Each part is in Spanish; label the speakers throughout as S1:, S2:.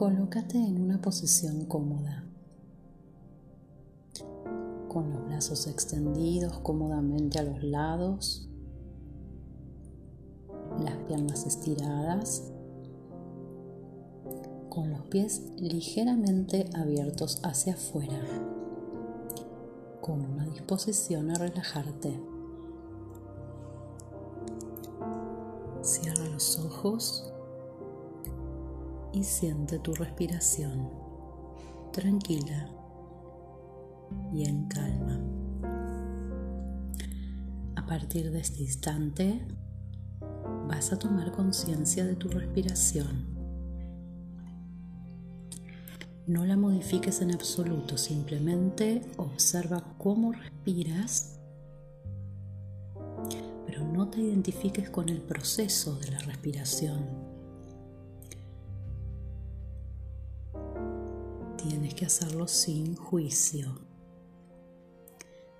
S1: Colócate en una posición cómoda, con los brazos extendidos cómodamente a los lados, las piernas estiradas, con los pies ligeramente abiertos hacia afuera, con una disposición a relajarte. Cierra los ojos y siente tu respiración tranquila y en calma. A partir de este instante vas a tomar conciencia de tu respiración. No la modifiques en absoluto, simplemente observa cómo respiras, pero no te identifiques con el proceso de la respiración tienes que hacerlo sin juicio.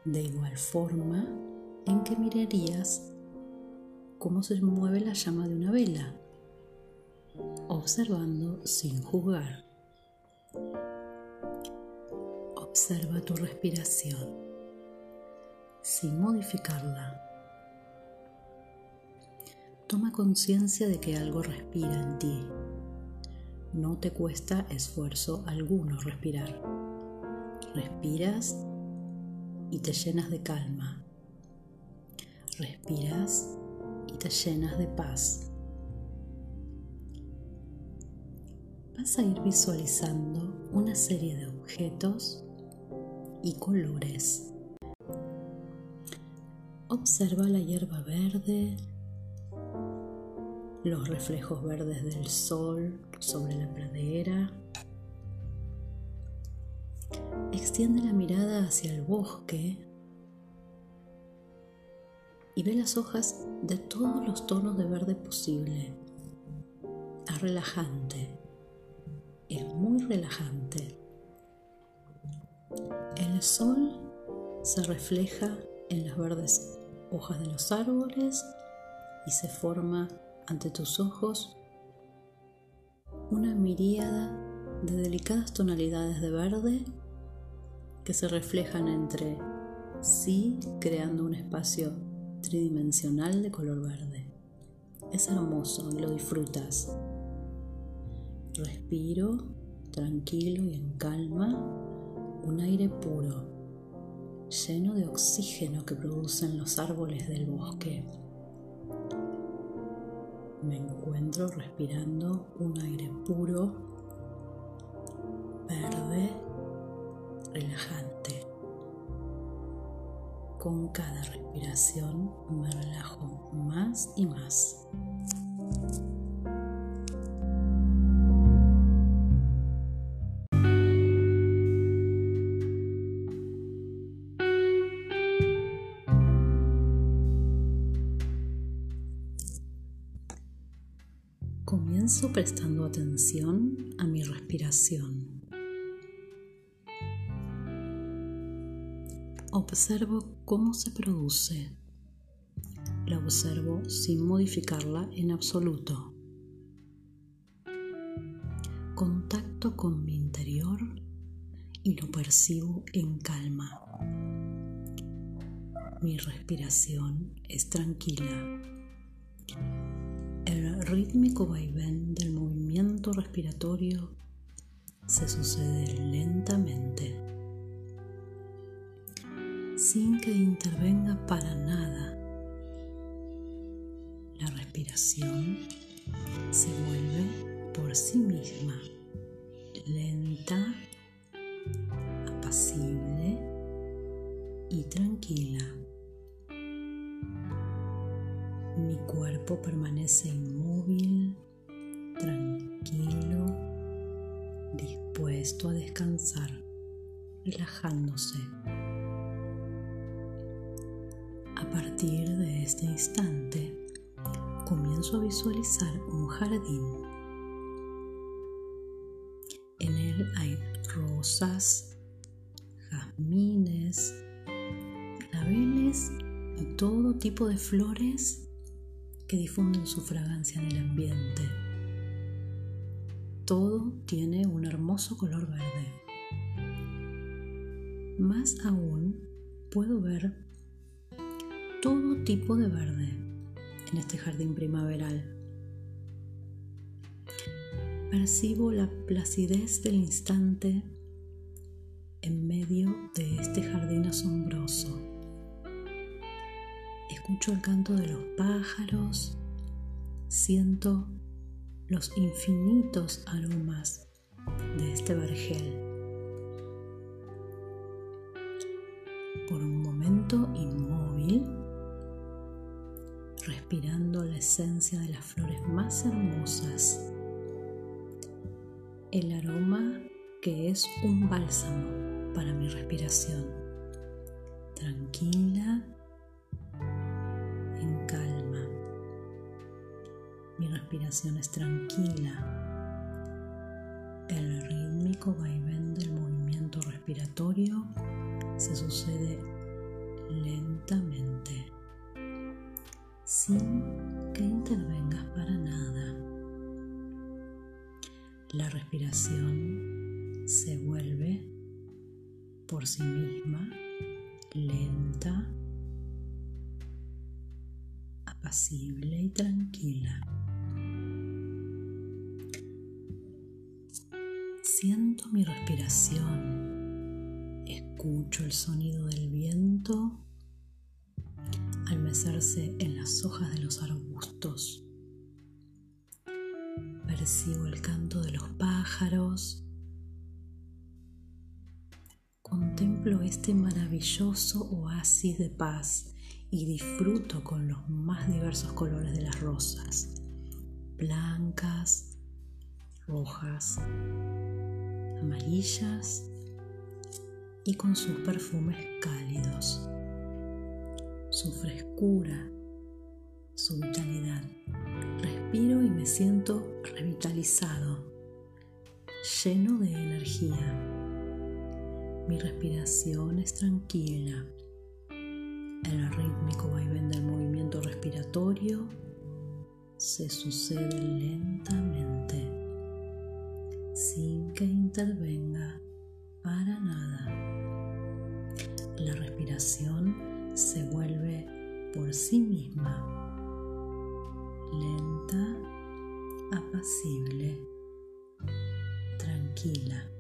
S1: De igual forma en que mirarías cómo se mueve la llama de una vela, observando sin juzgar. Observa tu respiración sin modificarla. Toma conciencia de que algo respira en ti no te cuesta esfuerzo alguno respirar. Respiras y te llenas de calma. Respiras y te llenas de paz. Vas a ir visualizando una serie de objetos y colores. Observa la hierba verde, los reflejos verdes del sol sobre la pradera. Extiende la mirada hacia el bosque y ve las hojas de todos los tonos de verde posible. Es relajante, es muy relajante. El sol se refleja en las verdes hojas de los árboles y se forma ante tus ojos una miríada de delicadas tonalidades de verde que se reflejan entre sí creando un espacio tridimensional de color verde. Es hermoso y lo disfrutas. Respiro tranquilo y en calma un aire puro, lleno de oxígeno que producen los árboles del bosque me encuentro respirando un aire puro, verde, relajante. Con cada respiración me relajo más y más. Comienzo prestando atención a mi respiración. Observo cómo se produce. La observo sin modificarla en absoluto. Contacto con mi interior y lo percibo en calma. Mi respiración es tranquila rítmico vaivén del movimiento respiratorio se sucede lentamente, sin que intervenga para nada. La respiración se vuelve por sí misma, lenta, apacible y tranquila. Mi cuerpo permanece inmóvil, tranquilo, dispuesto a descansar, relajándose. A partir de este instante, comienzo a visualizar un jardín. En él hay rosas, jazmines, claveles y todo tipo de flores que difunden su fragancia en el ambiente. todo tiene un hermoso color verde. Más aún, puedo ver todo tipo de verde en este jardín primaveral. Percibo la placidez del instante en medio de este jardín asombroso. Escucho el canto de los pájaros, siento los infinitos aromas de este vergel. Por un momento inmóvil, respirando la esencia de las flores más hermosas, el aroma que es un bálsamo para mi respiración, tranquila respiración es tranquila. El rítmico vaivén del movimiento respiratorio se sucede lentamente, sin que intervengas para nada. La respiración se vuelve por sí misma lenta, apacible y tranquila. Siento mi respiración, escucho el sonido del viento al mecerse en las hojas de los arbustos. Percibo el canto de los pájaros. Contemplo este maravilloso oasis de paz y disfruto con los más diversos colores de las rosas, blancas, rojas, amarillas y con sus perfumes cálidos, su frescura, su vitalidad. Respiro y me siento revitalizado, lleno de energía. Mi respiración es tranquila. El rítmico vaivén del movimiento respiratorio se sucede lentamente intervenga para nada. La respiración se vuelve por sí misma lenta, apacible, tranquila.